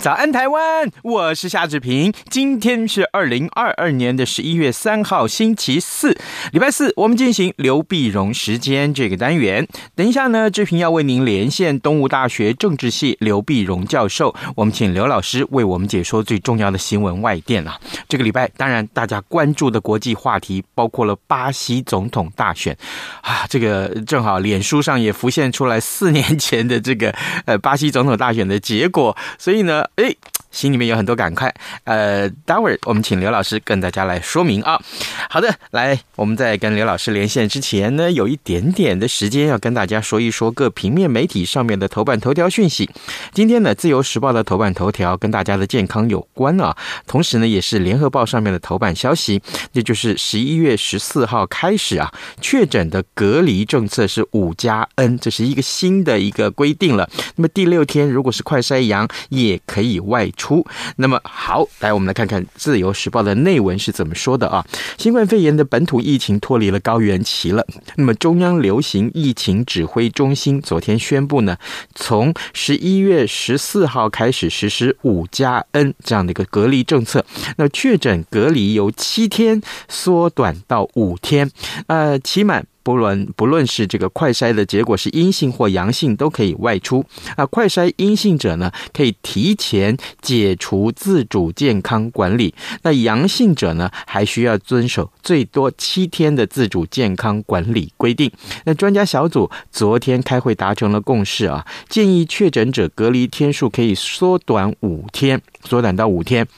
早安，台湾！我是夏志平。今天是二零二二年的十一月三号，星期四，礼拜四，我们进行刘碧荣时间这个单元。等一下呢，志平要为您连线东吴大学政治系刘碧荣教授，我们请刘老师为我们解说最重要的新闻外电啊。这个礼拜，当然大家关注的国际话题包括了巴西总统大选啊，这个正好脸书上也浮现出来四年前的这个呃巴西总统大选的结果，所以呢。哎，心里面有很多感慨。呃，待会儿我们请刘老师跟大家来说明啊。好的，来，我们在跟刘老师连线之前呢，有一点点的时间要跟大家说一说各平面媒体上面的头版头条讯息。今天呢，《自由时报》的头版头条跟大家的健康有关啊，同时呢，也是《联合报》上面的头版消息，那就是十一月十四号开始啊，确诊的隔离政策是五加 N，这是一个新的一个规定了。那么第六天如果是快筛阳，也可以外出。那么好，来我们来看看《自由时报》的内文是怎么说的啊？新冠肺炎的本土疫情脱离了高原期了。那么中央流行疫情指挥中心昨天宣布呢，从十一月十四号开始实施五加 N 这样的一个隔离政策。那确诊隔离由七天缩短到五天，呃，期满。不论不论是这个快筛的结果是阴性或阳性，都可以外出。啊，快筛阴性者呢，可以提前解除自主健康管理。那阳性者呢，还需要遵守最多七天的自主健康管理规定。那专家小组昨天开会达成了共识啊，建议确诊者隔离天数可以缩短五天，缩短到五天。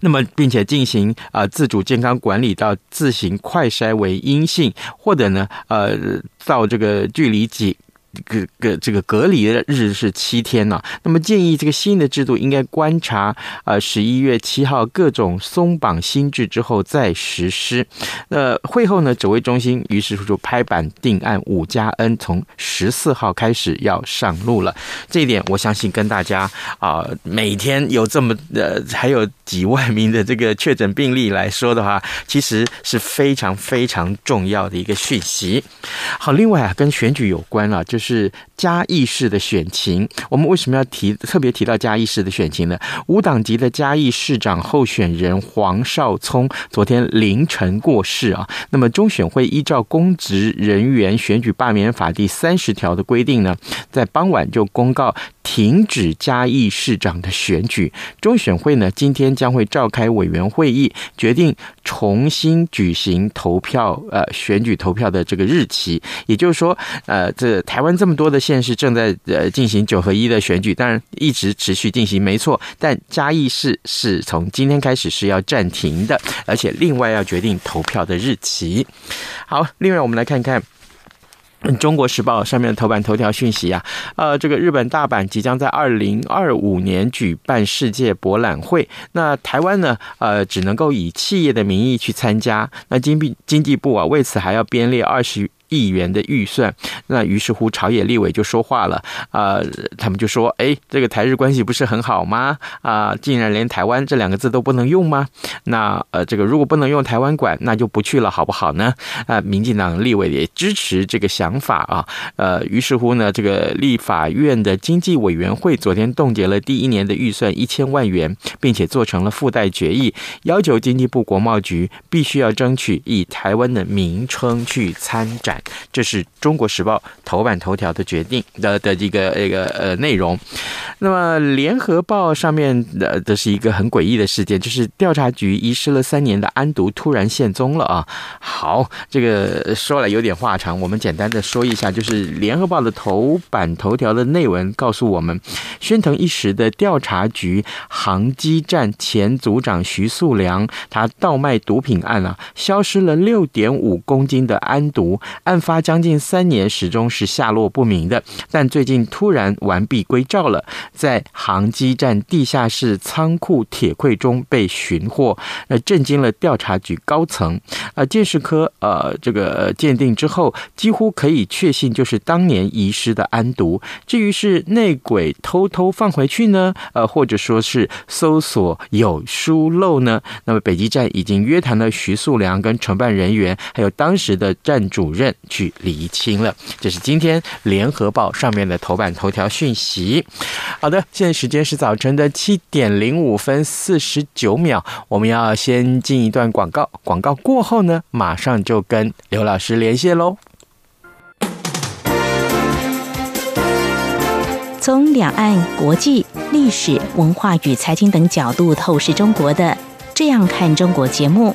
那么，并且进行啊、自主健康管理到自行快筛为阴性，或者呢，呃，到这个距离几。个个这个隔离的日是七天呢、那么建议这个新的制度应该观察呃十一月七号各种松绑新制之后再实施。呃，会后呢，指挥中心于是就拍板定案，五加 N 从十四号开始要上路了。这一点我相信跟大家啊、每天有这么呃还有几万名的这个确诊病例来说的话，其实是非常非常重要的一个讯息。好，另外啊，跟选举有关啊，就是。是嘉义市的选情，我们为什么要提特别提到嘉义市的选情呢？无党籍的嘉义市长候选人黄少聪昨天凌晨过世啊。那么中选会依照公职人员选举罢免法第三十条的规定呢，在傍晚就公告停止嘉义市长的选举。中选会呢，今天将会召开委员会议，决定重新举行投票，呃，选举投票的这个日期。也就是说，呃，这台湾。这么多的县市正在呃进行九合一的选举，当然一直持续进行，没错。但嘉义市是从今天开始是要暂停的，而且另外要决定投票的日期。好，另外我们来看看《中国时报》上面的头版头条讯息啊，呃，这个日本大阪即将在二零二五年举办世界博览会，那台湾呢，呃，只能够以企业的名义去参加。那经济经济部啊，为此还要编列二十。亿元的预算，那于是乎朝野立委就说话了，啊、他们就说，哎，这个台日关系不是很好吗？啊、竟然连台湾这两个字都不能用吗？那呃，这个如果不能用台湾馆，那就不去了，好不好呢？啊、民进党立委也支持这个想法啊，呃，于是乎呢，这个立法院的经济委员会昨天冻结了第一年的预算一千万元，并且做成了附带决议，要求经济部国贸局必须要争取以台湾的名称去参展。这是中国时报头版头条的决定的的一个一个呃内容。那么联合报上面的这是一个很诡异的事件，就是调查局遗失了三年的安毒突然现踪了啊！好，这个说来有点话长，我们简单的说一下，就是联合报的头版头条的内文告诉我们，喧腾一时的调查局航机站前组长徐素良，他倒卖毒品案啊，消失了六点五公斤的安毒，案发将近三年，始终是下落不明的，但最近突然完璧归赵了。在航机站地下室仓库铁柜中被寻获，呃，震惊了调查局高层。啊，鉴识科呃这个鉴定之后，几乎可以确信就是当年遗失的安毒。至于是内鬼偷偷放回去呢，呃，或者说是搜索有疏漏呢？那么北极站已经约谈了徐素良跟承办人员，还有当时的站主任去厘清了。这是今天联合报上面的头版头条讯息。好的，现在时间是早晨的七点零五分四十九秒，我们要先进一段广告，广告过后呢，马上就跟刘老师连线喽。从两岸、国际、历史文化与财经等角度透视中国的《这样看中国》节目，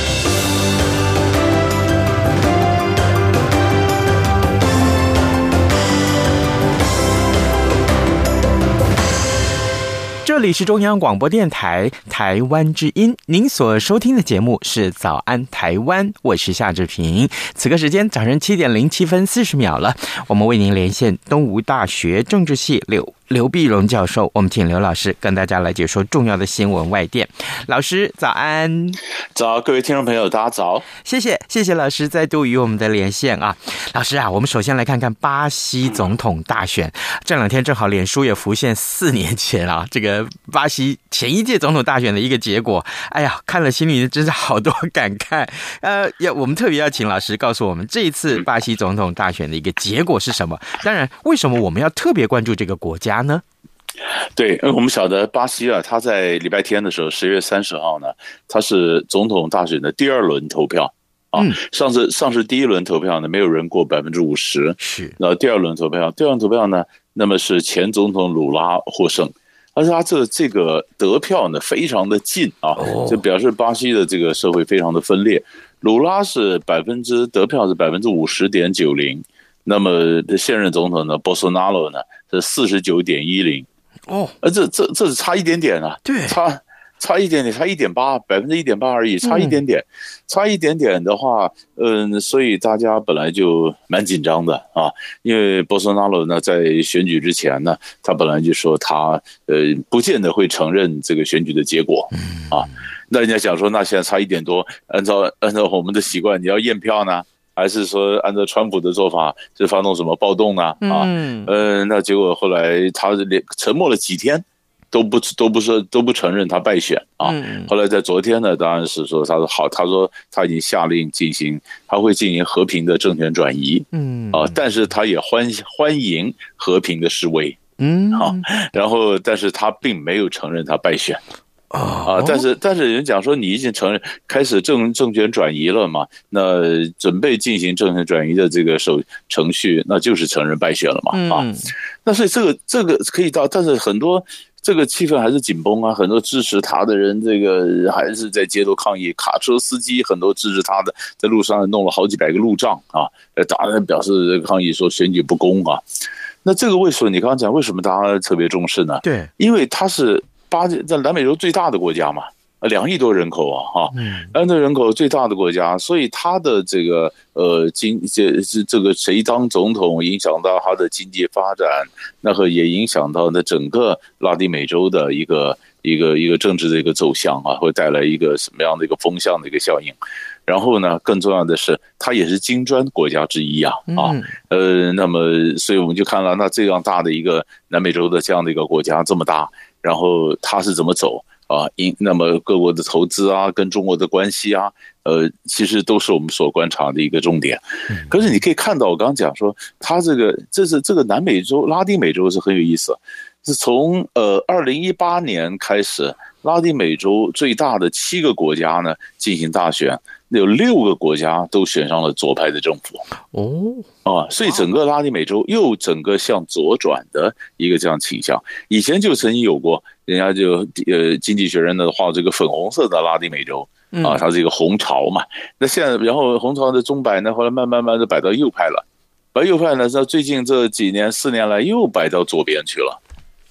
这里是中央广播电台台湾之音，您所收听的节目是《早安台湾》，我是夏志平。此刻时间早上七点零七分四十秒了，我们为您连线东吴大学政治系六。刘碧荣教授，我们请刘老师跟大家来解说重要的新闻外电。老师早安，早，各位听众朋友，大家早，谢谢谢谢老师再度与我们的连线啊，老师啊，我们首先来看看巴西总统大选，这两天正好脸书也浮现四年前啊，这个巴西前一届总统大选的一个结果，哎呀，看了心里真是好多感慨。呃，要我们特别要请老师告诉我们，这一次巴西总统大选的一个结果是什么？当然，为什么我们要特别关注这个国家？呢？对，因为我们晓得巴西啊，他在礼拜天的时候，十月三十号呢，他是总统大选的第二轮投票啊。上次上次第一轮投票呢，没有人过百分之五十，是。然后第二轮投票，第二轮投票呢，那么是前总统鲁拉获胜，而且他这这个得票呢，非常的近啊，就表示巴西的这个社会非常的分裂。鲁拉是百分之得票是百分之五十点九零。那么这现任总统呢，波索纳罗呢是四十九点一零。哦，呃，这这这是差一点点啊，对，差差一点点，差一点八，百分之一点八而已，差一点点，嗯、差一点点的话，嗯，所以大家本来就蛮紧张的啊，因为波索纳罗呢在选举之前呢，他本来就说他呃不见得会承认这个选举的结果，啊，那人家想说那现在差一点多，按照按照我们的习惯，你要验票呢？还是说按照川普的做法，是发动什么暴动呢？啊，嗯，呃，那结果后来他连沉默了几天，都不都不说都不承认他败选啊。后来在昨天呢，当然是说他说好，他说他已经下令进行，他会进行和平的政权转移，嗯啊，但是他也欢欢迎和平的示威，嗯，好，然后但是他并没有承认他败选。啊，但是但是人讲说你已经承认开始政政权转移了嘛，那准备进行政权转移的这个手程序，那就是承认败选了嘛啊，那所以这个这个可以到，但是很多这个气氛还是紧绷啊，很多支持他的人这个还是在街头抗议，卡车司机很多支持他的在路上弄了好几百个路障啊，当然表示抗议说选举不公啊，那这个为什么你刚刚讲为什么大家特别重视呢？对，因为他是。巴在南美洲最大的国家嘛，两亿多人口啊，哈，两亿多人口最大的国家，所以他的这个呃经这这这个谁当总统影响到他的经济发展，那和也影响到那整个拉丁美洲的一个一个一个政治的一个走向啊，会带来一个什么样的一个风向的一个效应。然后呢，更重要的是，它也是金砖国家之一啊啊，呃，那么所以我们就看了那这样大的一个南美洲的这样的一个国家这么大。然后他是怎么走啊？因那么各国的投资啊，跟中国的关系啊，呃，其实都是我们所观察的一个重点。可是你可以看到，我刚刚讲说，它这个这是这个南美洲、拉丁美洲是很有意思，是从呃二零一八年开始，拉丁美洲最大的七个国家呢进行大选。有六个国家都选上了左派的政府哦啊，所以整个拉丁美洲又整个向左转的一个这样倾向。以前就曾经有过，人家就呃经济学人的画这个粉红色的拉丁美洲啊，它是一个红潮嘛。那现在然后红潮的钟摆呢，后来慢慢慢的摆到右派了，摆右派呢，在最近这几年四年来又摆到左边去了。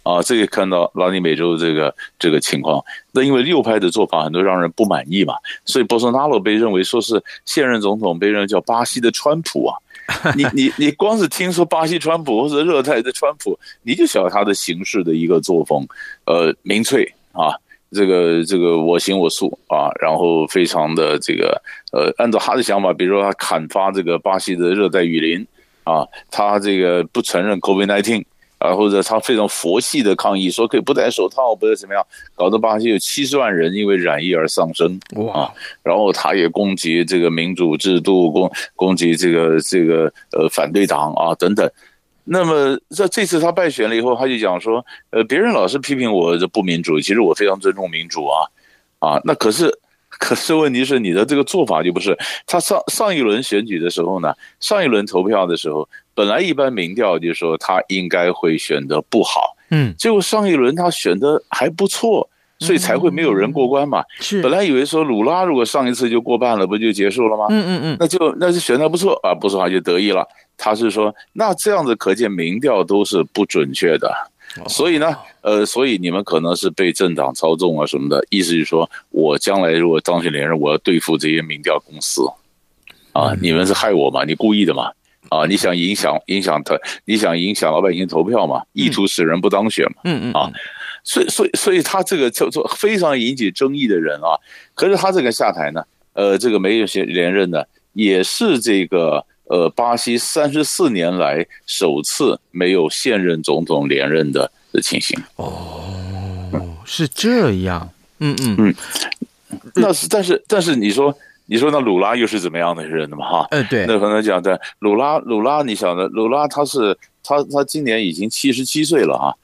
啊，这个看到拉丁美洲这个这个情况，那因为右派的做法很多让人不满意嘛，所以波索纳罗被认为说是现任总统，被认为叫巴西的川普啊。你你你光是听说巴西川普或者热带的川普，你就晓得他的行事的一个作风，呃，民粹啊，这个这个我行我素啊，然后非常的这个呃，按照他的想法，比如说他砍伐这个巴西的热带雨林啊，他这个不承认 COVID-19。啊，或者他非常佛系的抗议，说可以不戴手套，不是怎么样，搞得巴西有七十万人因为染疫而丧生哇！然后他也攻击这个民主制度，攻攻击这个这个呃反对党啊等等。那么在这次他败选了以后，他就讲说，呃，别人老是批评我这不民主，其实我非常尊重民主啊啊。那可是可是问题是你的这个做法就不是。他上上一轮选举的时候呢，上一轮投票的时候。本来一般民调就说他应该会选的不好，嗯，结果上一轮他选的还不错，所以才会没有人过关嘛。是，本来以为说鲁拉如果上一次就过半了，不就结束了吗？嗯嗯嗯，那就那就选的不错啊，不错他就得意了。他是说，那这样子可见民调都是不准确的，所以呢，呃，所以你们可能是被政党操纵啊什么的，意思是说我将来如果当选连任，我要对付这些民调公司啊，你们是害我嘛？你故意的嘛？啊，你想影响影响他，你想影响老百姓投票嘛？意图使人不当选嘛？嗯嗯啊，所以所以所以他这个叫做非常引起争议的人啊。可是他这个下台呢，呃，这个没有连连任呢，也是这个呃巴西三十四年来首次没有现任总统连任的的情形。哦，是这样。嗯嗯嗯，那是但是但是你说。你说那鲁拉又是怎么样的人呢嘛？哈，嗯，对，那可能讲的鲁拉，鲁拉，你晓得，鲁拉他是他他今年已经七十七岁了啊，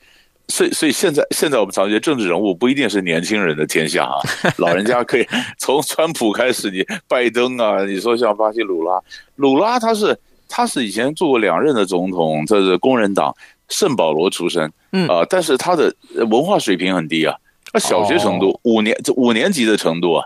所以所以现在现在我们常觉得政治人物不一定是年轻人的天下啊，老人家可以从川普开始，你拜登啊，你说像巴西鲁拉，鲁拉他是他是以前做过两任的总统，这是工人党圣保罗出身，嗯啊，但是他的文化水平很低啊，他小学程度，五年这五年级的程度啊。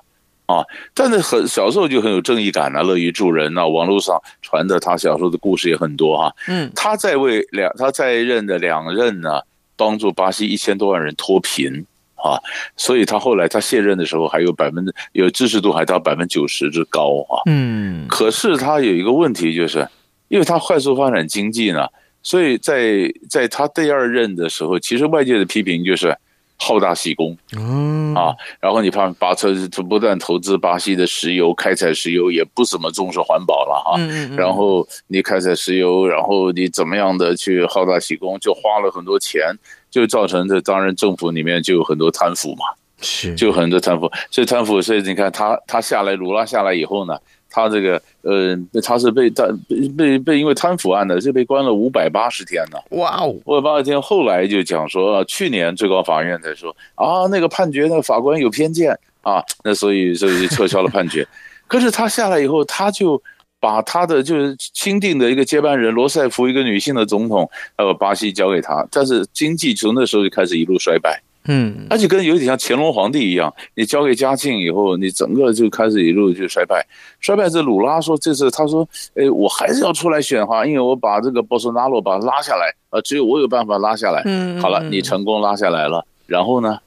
啊，但是很小时候就很有正义感啊，乐于助人啊。网络上传的他小时候的故事也很多啊。嗯，他在位两，他在任的两任呢，帮助巴西一千多万人脱贫啊。所以他后来他卸任的时候，还有百分之有支持度还到百分之九十之高啊。嗯，可是他有一个问题，就是因为他快速发展经济呢，所以在在他第二任的时候，其实外界的批评就是。好大喜功，嗯啊，然后你看巴车不断投资巴西的石油，开采石油也不怎么重视环保了哈，嗯嗯，然后你开采石油，然后你怎么样的去好大喜功，就花了很多钱，就造成这当然政府里面就有很多贪腐嘛，是，就很多贪腐，所以贪腐，所以你看他他下来，鲁拉下来以后呢，他这个呃，他是被他被被被因为贪腐案呢，就被关了五百八十天呢。哇哦，五百八十天，后来就讲说，去年最高法院才说啊，那个判决那个法官有偏见啊，那所以所以就撤销了判决。可是他下来以后，他就把他的就是钦定的一个接班人罗塞夫，一个女性的总统，呃，巴西交给他，但是经济从那时候就开始一路衰败。嗯，而且跟有点像乾隆皇帝一样，你交给嘉庆以后，你整个就开始一路就衰败。衰败这鲁拉说，这次他说，哎，我还是要出来选哈，因为我把这个波索纳罗把他拉下来啊，只有我有办法拉下来。嗯，好了，你成功拉下来了，然后呢，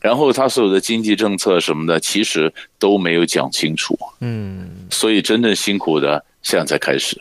然后他所有的经济政策什么的，其实都没有讲清楚。嗯，所以真正辛苦的现在才开始。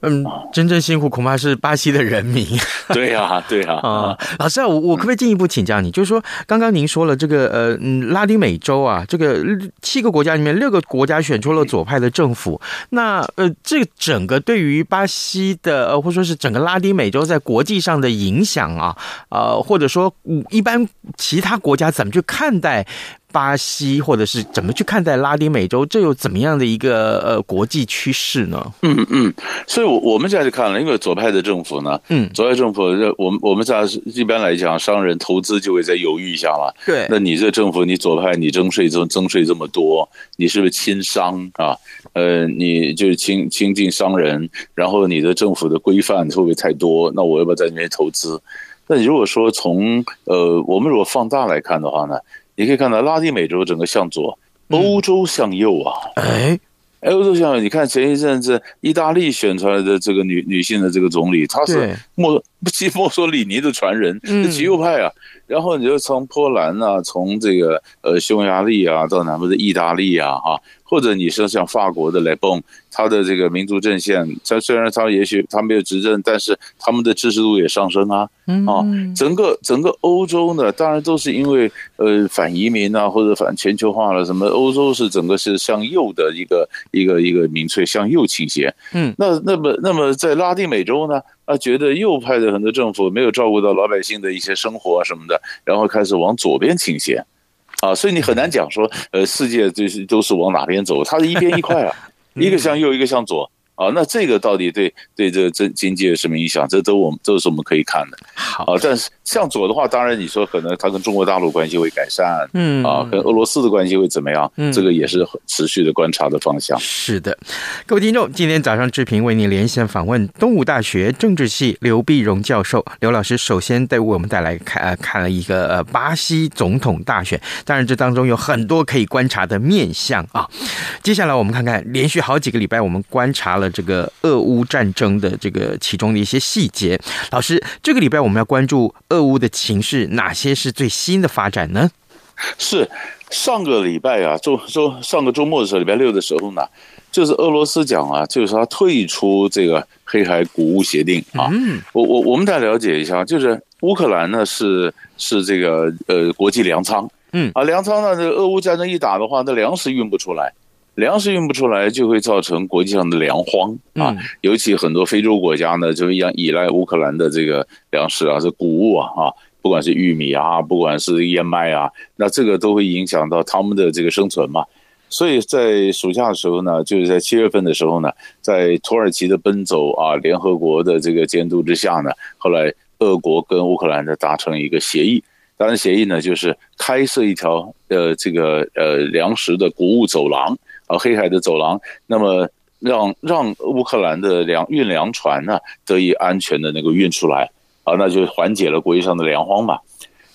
嗯，真正辛苦恐怕是巴西的人民。对呀、啊，对呀。啊，老师啊，我我可不可以进一步请教你？就是说，刚刚您说了这个呃，嗯，拉丁美洲啊，这个七个国家里面六个国家选出了左派的政府。那呃，这个整个对于巴西的，呃，或者说是整个拉丁美洲在国际上的影响啊，呃，或者说一般其他国家怎么去看待？巴西，或者是怎么去看待拉丁美洲？这有怎么样的一个呃国际趋势呢？嗯嗯，所以，我我们现在就看了，因为左派的政府呢，嗯，左派政府，我们我们在一般来讲，商人投资就会再犹豫一下了。对，那你这政府，你左派，你征税征征税这么多，你是不是亲商啊？呃，你就是亲亲近商人，然后你的政府的规范会不会太多？那我要不要在那边投资？那如果说从呃，我们如果放大来看的话呢？你可以看到拉丁美洲整个向左，欧洲向右啊！哎，欧洲向右，你看前一阵子意大利选出来的这个女女性的这个总理，她是墨基 墨索里尼的传人，是极右派啊。然后你就从波兰啊，从这个呃匈牙利啊，到南部的意大利啊，哈。或者你说像法国的雷蹦，他的这个民族阵线，他虽然他也许他没有执政，但是他们的支持度也上升啊，啊，整个整个欧洲呢，当然都是因为呃反移民啊，或者反全球化了什么，欧洲是整个是向右的一个一个一个民粹向右倾斜，嗯，那那么那么在拉丁美洲呢，啊，觉得右派的很多政府没有照顾到老百姓的一些生活啊什么的，然后开始往左边倾斜。啊，所以你很难讲说，呃，世界就是都是往哪边走，它是一边一块啊，一个向右，一个向左。啊，那这个到底对对这这经济有什么影响？这都我们都是我们可以看的。好，啊，但是向左的话，当然你说可能它跟中国大陆关系会改善，嗯，啊，跟俄罗斯的关系会怎么样？嗯，这个也是持续的观察的方向。是的，各位听众，今天早上志平为您连线访问东吴大学政治系刘碧荣教授，刘老师首先为我们带来看呃看了一个呃巴西总统大选，当然这当中有很多可以观察的面相啊。接下来我们看看连续好几个礼拜我们观察了。这个俄乌战争的这个其中的一些细节，老师，这个礼拜我们要关注俄乌的情势，哪些是最新的发展呢？是上个礼拜啊，周周上个周末的时候，礼拜六的时候呢，就是俄罗斯讲啊，就是他退出这个黑海谷物协定啊。嗯，我我我们再了解一下，就是乌克兰呢是是这个呃国际粮仓，嗯啊粮仓呢，这个俄乌战争一打的话，那粮食运不出来。粮食运不出来，就会造成国际上的粮荒啊！尤其很多非洲国家呢，就一样依赖乌克兰的这个粮食啊，这谷物啊，啊，不管是玉米啊，不管是燕麦啊，那这个都会影响到他们的这个生存嘛。所以在暑假的时候呢，就是在七月份的时候呢，在土耳其的奔走啊，联合国的这个监督之下呢，后来俄国跟乌克兰呢达成一个协议。当然，协议呢就是开设一条呃这个呃粮食的谷物走廊。啊，黑海的走廊，那么让让乌克兰的粮运粮船呢得以安全的那个运出来，啊，那就缓解了国际上的粮荒嘛。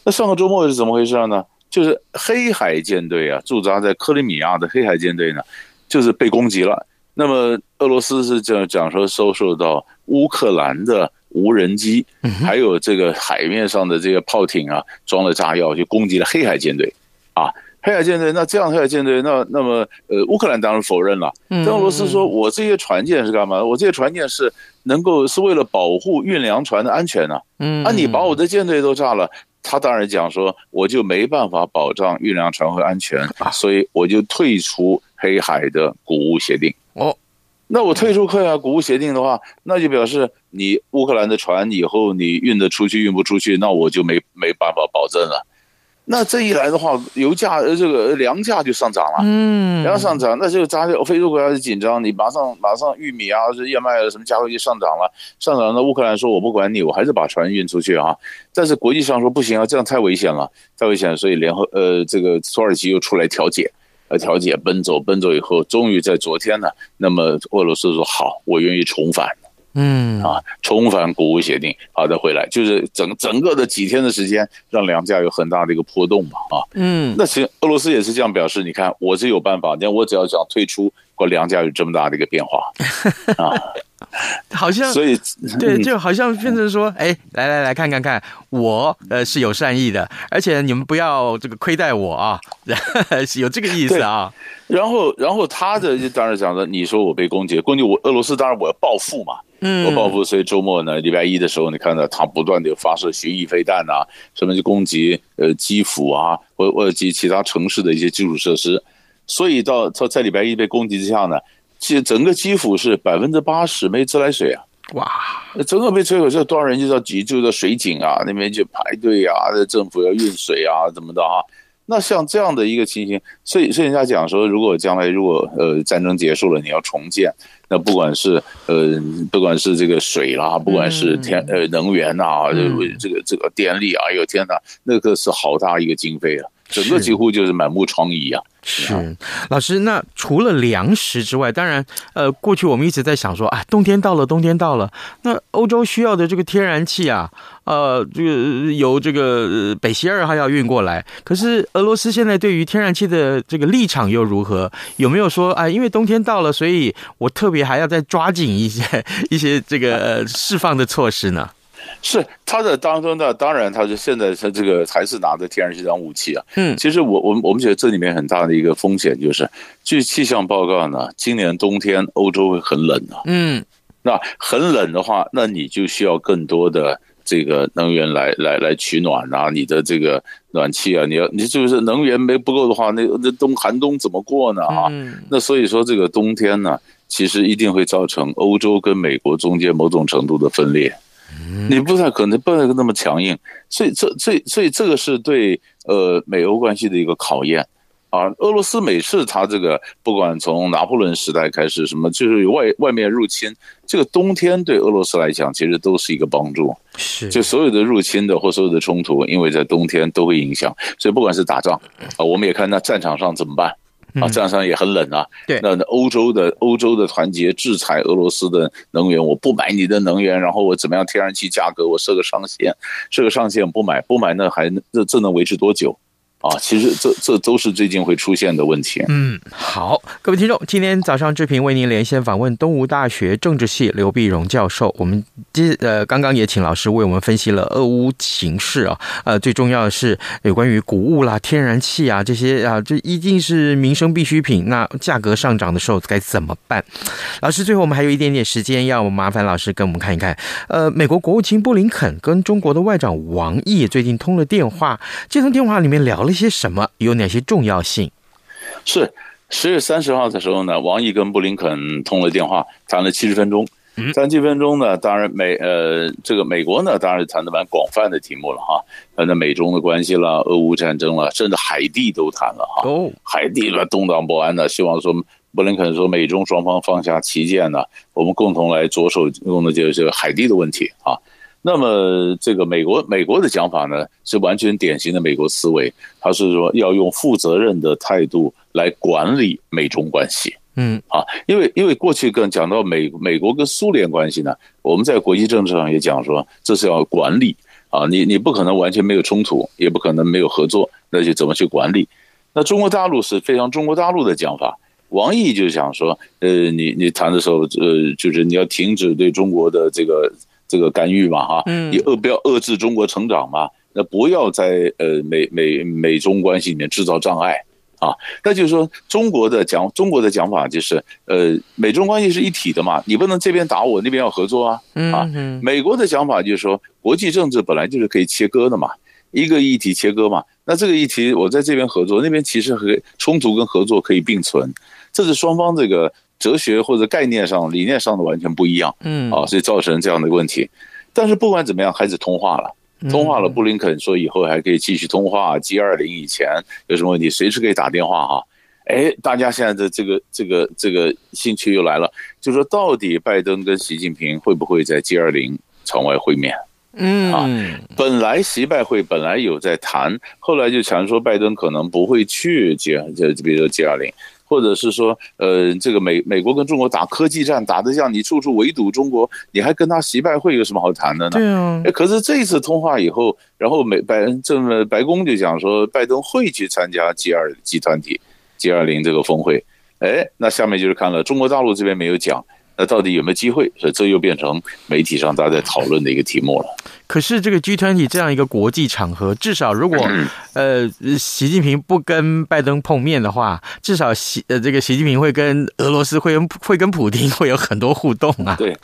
那上个周末是怎么回事呢？就是黑海舰队啊，驻扎在克里米亚的黑海舰队呢，就是被攻击了。那么俄罗斯是这样讲说，收受到乌克兰的无人机，还有这个海面上的这个炮艇啊，装了炸药就攻击了黑海舰队，啊。黑海舰队，那这样黑海舰队，那那么呃，乌克兰当然否认了。但俄罗斯说，我这些船舰是干嘛？我这些船舰是能够是为了保护运粮船的安全呢？嗯，啊，你把我的舰队都炸了，他当然讲说，我就没办法保障运粮船会安全，所以我就退出黑海的谷物协定。哦，那我退出黑海谷物协定的话，那就表示你乌克兰的船以后你运得出去运不出去，那我就没没办法保证了。那这一来的话，油价呃这个粮价就上涨了，嗯，粮上涨，那就大家非洲国家就紧张，你马上马上玉米啊、是燕麦啊什么价格就上涨了，上涨了，乌克兰说我不管你，我还是把船运出去啊，但是国际上说不行啊，这样太危险了，太危险了，所以联合呃这个土耳其又出来调解，呃调解奔走奔走以后，终于在昨天呢，那么俄罗斯说好，我愿意重返。嗯。啊，重返谷物协定，好的回来，就是整整个的几天的时间，让粮价有很大的一个波动嘛啊，嗯，那其实俄罗斯也是这样表示，你看我是有办法，但我只要想退出，我粮价有这么大的一个变化。啊，好像所以对，就好像变成说，哎，来来来看看看，我呃是有善意的，而且你们不要这个亏待我啊，是 有这个意思啊。然后然后他的当然讲的，你说我被攻击，攻击我俄罗斯，当然我要报复嘛。嗯，我报复，所以周末呢，礼拜一的时候，你看到他不断的发射巡弋飞弹啊，什么就攻击呃基辅啊，或或者及其他城市的一些基础设施，所以到在在礼拜一被攻击之下呢，其实整个基辅是百分之八十没自来水啊，哇，整个被摧毁，这多少人就到急救的水井啊，那边去排队啊，政府要运水啊，怎么的啊？那像这样的一个情形，所以所以人家讲说，如果将来如果呃战争结束了，你要重建。那不管是呃，不管是这个水啦，不管是天呃能源呐、啊，这个这个这个电力啊，哎呦天哪，那个是好大一个经费啊，整个几乎就是满目疮痍啊。是老师，那除了粮食之外，当然呃，过去我们一直在想说啊，冬天到了，冬天到了，那欧洲需要的这个天然气啊。呃，这个由这个北溪二号要运过来，可是俄罗斯现在对于天然气的这个立场又如何？有没有说啊，因为冬天到了，所以我特别还要再抓紧一些 一些这个释放的措施呢？是他的当中呢，当然他是现在他这个还是拿着天然气当武器啊。嗯，其实我我们我们觉得这里面很大的一个风险就是，据气象报告呢，今年冬天欧洲会很冷啊。嗯，那很冷的话，那你就需要更多的。这个能源来来来取暖啊，你的这个暖气啊，你要你就是能源没不够的话，那那冬寒冬怎么过呢啊？那所以说这个冬天呢，其实一定会造成欧洲跟美国中间某种程度的分裂，你不太可能不能那么强硬，所以这这所以这个是对呃美欧关系的一个考验。啊，俄罗斯每次他这个不管从拿破仑时代开始，什么就是外外面入侵，这个冬天对俄罗斯来讲其实都是一个帮助。是，就所有的入侵的或所有的冲突，因为在冬天都会影响，所以不管是打仗啊，我们也看那战场上怎么办啊，这样上也很冷啊。对，那欧洲的欧洲的团结制裁俄罗斯的能源，我不买你的能源，然后我怎么样天然气价格我设个上限，设个上限不买不买那还这这能维持多久？啊，其实这这都是最近会出现的问题。嗯，好，各位听众，今天早上志平为您连线访问东吴大学政治系刘碧荣教授。我们今呃刚刚也请老师为我们分析了俄乌情势啊，呃，最重要的是有关于谷物啦、天然气啊这些啊，这一定是民生必需品。那价格上涨的时候该怎么办？老师，最后我们还有一点点时间，要麻烦老师跟我们看一看。呃，美国国务卿布林肯跟中国的外长王毅最近通了电话，这通电话里面聊了。一些什么有哪些重要性？是十月三十号的时候呢，王毅跟布林肯通了电话，谈了七十分钟。谈七分钟呢，当然美呃，这个美国呢，当然谈的蛮广泛的题目了哈，谈的美中的关系了，俄乌战争了，甚至海地都谈了哈。哦，海地了，动荡不安的，希望说布林肯说美中双方放下旗舰呢，我们共同来着手用的就是海地的问题啊。那么，这个美国美国的讲法呢，是完全典型的美国思维，他是说要用负责任的态度来管理美中关系。嗯，啊，因为因为过去跟讲到美美国跟苏联关系呢，我们在国际政治上也讲说，这是要管理啊，你你不可能完全没有冲突，也不可能没有合作，那就怎么去管理？那中国大陆是非常中国大陆的讲法，王毅就想说，呃，你你谈的时候，呃，就是你要停止对中国的这个。这个干预嘛，哈，你遏不要遏制中国成长嘛？那不要在呃美美美中关系里面制造障碍啊。那就是说，中国的讲中国的讲法就是，呃，美中关系是一体的嘛，你不能这边打我，那边要合作啊。啊，美国的讲法就是说，国际政治本来就是可以切割的嘛，一个议题切割嘛。那这个议题我在这边合作，那边其实和冲突跟合作可以并存，这是双方这个。哲学或者概念上、理念上的完全不一样，嗯，啊，所以造成这样的问题。但是不管怎么样，还是通话了通话了布林肯说以后还可以继续通话，G 二零以前有什么问题随时可以打电话哈。哎，大家现在的这个这个这个兴趣又来了，就说到底拜登跟习近平会不会在 G 二零场外会面？嗯啊，本来习拜会本来有在谈，后来就传说拜登可能不会去 G，就比如说 G 二零。或者是说，呃，这个美美国跟中国打科技战，打得像你处处围堵中国，你还跟他习拜会有什么好谈的呢？对啊，可是这一次通话以后，然后美白这么白宫就讲说，拜登会去参加 G 二集团体 G 二零这个峰会。哎，那下面就是看了中国大陆这边没有讲。那到底有没有机会？所以这又变成媒体上大家在讨论的一个题目了。可是这个 G20 这样一个国际场合，至少如果呃习近平不跟拜登碰面的话，至少习呃这个习近平会跟俄罗斯会跟会跟普京会有很多互动啊。对，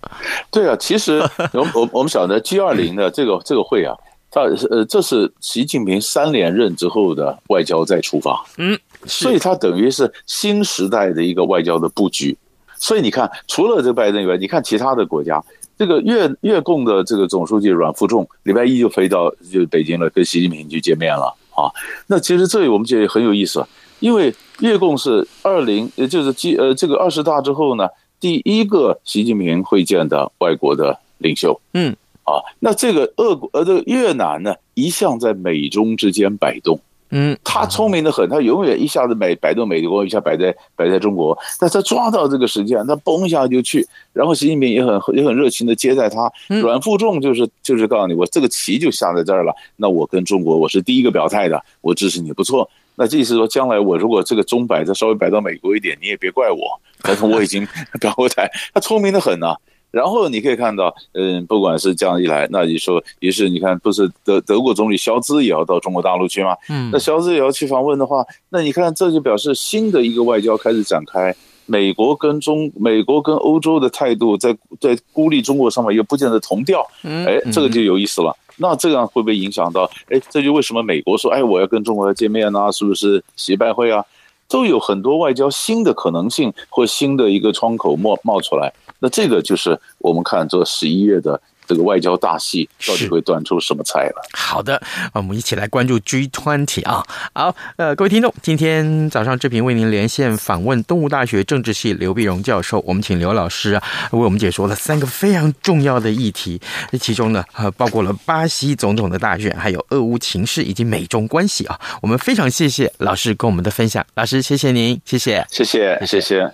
对啊，其实 我我我们晓得 G20 的这个这个会啊，它呃这是习近平三连任之后的外交再出发，嗯，所以它等于是新时代的一个外交的布局。所以你看，除了这个拜登以外，你看其他的国家，这个越越共的这个总书记阮富仲，礼拜一就飞到就北京了，跟习近平去见面了啊。那其实这里我们觉得很有意思，因为越共是二零，也就是继呃这个二十大之后呢，第一个习近平会见的外国的领袖。嗯，啊，那这个俄国呃这个越南呢，一向在美中之间摆动。嗯，他聪明的很，他永远一下子摆摆到美国，一下摆在摆在中国。但他抓到这个时间，他嘣一下就去。然后习近平也很也很热情的接待他。阮富仲就是就是告诉你，我这个棋就下在这儿了。那我跟中国，我是第一个表态的，我支持你，不错。那这意思说，将来我如果这个钟摆再稍微摆到美国一点，你也别怪我。但是我已经 表过态，他聪明的很呐。然后你可以看到，嗯，不管是这样一来，那你说，于是你看，不是德德国总理肖兹也要到中国大陆去吗？嗯，那肖兹也要去访问的话，那你看这就表示新的一个外交开始展开。美国跟中，美国跟欧洲的态度在在孤立中国上面又不见得同调。嗯，哎，这个就有意思了。那这样会不会影响到？哎，这就为什么美国说，哎，我要跟中国要见面啊？是不是习拜会啊？都有很多外交新的可能性或新的一个窗口冒冒出来。那这个就是我们看这十一月的这个外交大戏，到底会端出什么菜了？好的，我们一起来关注 G20 啊。好，呃，各位听众，今天早上志平为您连线访问东吴大学政治系刘碧荣教授，我们请刘老师啊为我们解说了三个非常重要的议题，其中呢，呃，包括了巴西总统的大选，还有俄乌情势以及美中关系啊。我们非常谢谢老师跟我们的分享，老师谢谢您，谢谢，谢谢，谢谢。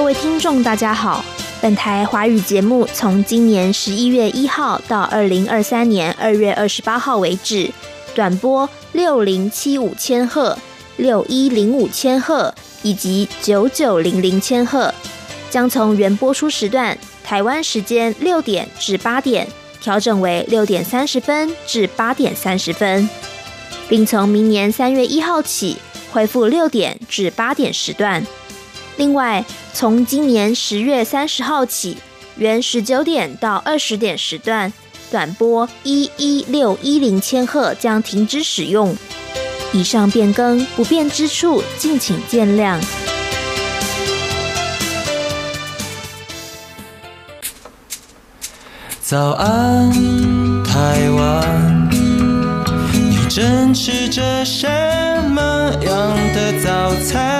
各位听众，大家好。本台华语节目从今年十一月一号到二零二三年二月二十八号为止，短波六零七五千赫、六一零五千赫以及九九零零千赫，将从原播出时段台湾时间六点至八点调整为六点三十分至八点三十分，并从明年三月一号起恢复六点至八点时段。另外，从今年十月三十号起，原十九点到二十点时段短波一一六一零千赫将停止使用。以上变更不便之处，敬请见谅。早安，台湾，你正吃着什么样的早餐？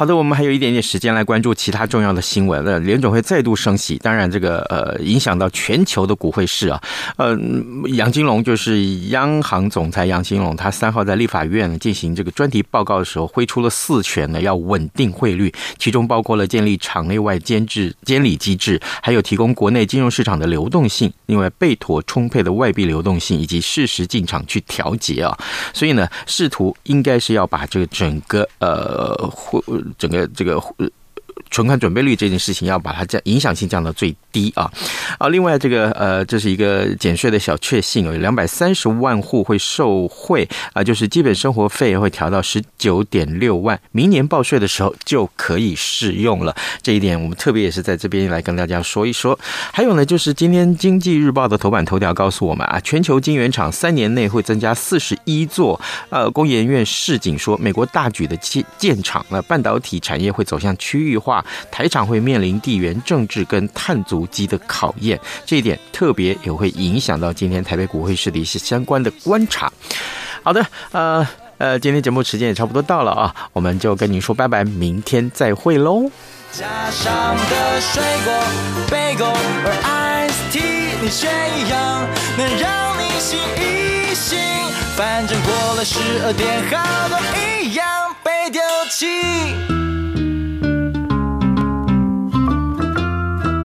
好的，我们还有一点点时间来关注其他重要的新闻。了联准会再度升息，当然这个呃影响到全球的股汇市啊。呃，杨金龙就是央行总裁杨金龙，他三号在立法院进行这个专题报告的时候，挥出了四权呢，要稳定汇率，其中包括了建立场内外监制监理机制，还有提供国内金融市场的流动性，另外备妥充沛的外币流动性，以及适时进场去调节啊。所以呢，试图应该是要把这个整个呃汇。整个这个存款准备率这件事情要把它降影响性降到最低啊啊！另外，这个呃，这是一个减税的小确幸，有两百三十万户会受惠啊，就是基本生活费会调到十九点六万，明年报税的时候就可以适用了。这一点我们特别也是在这边来跟大家说一说。还有呢，就是今天《经济日报》的头版头条告诉我们啊，全球晶圆厂三年内会增加四十一座。呃，工研院市警说，美国大举的建建厂，那半导体产业会走向区域化，话台厂会面临地缘政治跟碳足迹的考验。这一点特别也会影响到今天台北股会市的一些相关的观察。好的，呃呃，今天节目时间也差不多到了啊，我们就跟您说拜拜，明天再会喽。加上的水果贝果而 iced tea 你却一样能让你醒一醒，反正过了十二点，好多一样被丢弃。